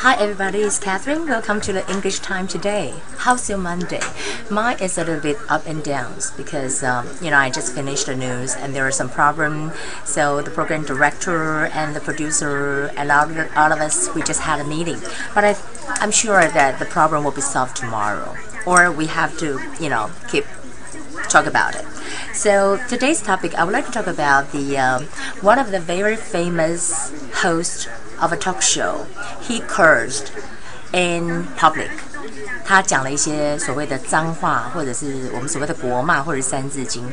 Hi everybody, it's Catherine. Welcome to the English Time today. How's your Monday? Mine is a little bit up and downs because um, you know I just finished the news and there are some problems. So the program director and the producer and all of, all of us we just had a meeting. But I, I'm sure that the problem will be solved tomorrow, or we have to you know keep talk about it. So today's topic, I would like to talk about the um, one of the very famous hosts of a talk show. He cursed in public. 他讲了一些所谓的脏话，或者是我们所谓的国骂，或者是三字经。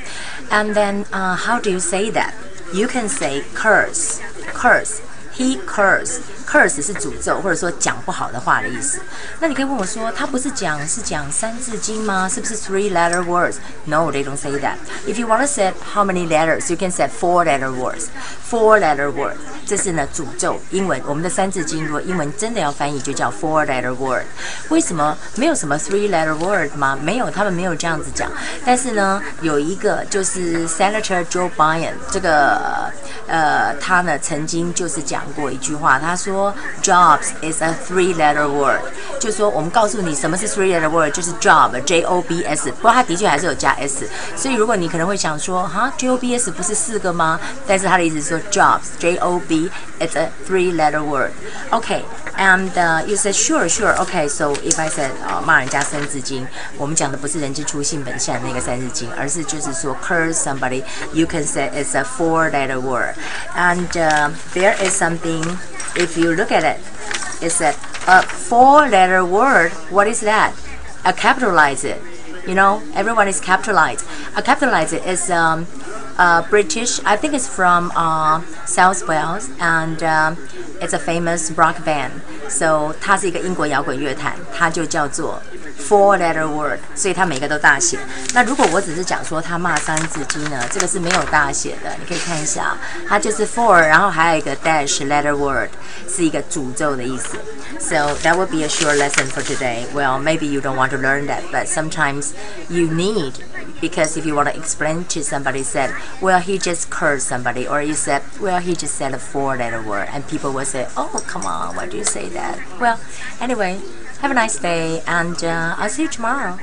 And then, uh, how do you say that? You can say curse, curse. He curse, curse 是诅咒或者说讲不好的话的意思。那你可以问我说，他不是讲是讲三字经吗？是不是 three letter words? No, they don't say that. If you want to say how many letters, you can say four letter words. Four letter words，这是呢诅咒。英文我们的三字经，如果英文真的要翻译，就叫 four letter word。为什么没有什么 three letter word 吗？没有，他们没有这样子讲。但是呢，有一个就是 Senator Joe Biden 这个。呃，他呢曾经就是讲过一句话，他说 “jobs is a three-letter word”，就说我们告诉你什么是 three-letter word，就是 job，j o b s。不过他的确还是有加 s，所以如果你可能会想说，哈，j o b s 不是四个吗？但是他的意思是说 jobs，j o b it's a three-letter word。OK，and you said sure sure OK。So if I said 啊骂人家三字经，我们讲的不是人之初性本善那个三字经，而是就是说 curse somebody，you can say it's a four-letter word。and uh, there is something if you look at it it's a, a four letter word. What is that? A capitalize it. You know everyone is capitalized. A capitalize it is um, uh, British I think it's from uh, South Wales and uh, it's a famous rock band so 它是一个英国摇滚乐坛它就叫做 Four letter word，所以它每个都大写。那如果我只是讲说他骂三字经呢，这个是没有大写的。你可以看一下，它就是 four，然后还有一个 dash letter word，是一个诅咒的意思。So that would be a short lesson for today. Well, maybe you don't want to learn that, but sometimes you need because if you want to explain to somebody said, well, he just cursed somebody, or you said, well, he just said a four-letter word, and people will say, oh, come on, why do you say That? Well, anyway. Have a nice day, and uh, I'll see you tomorrow.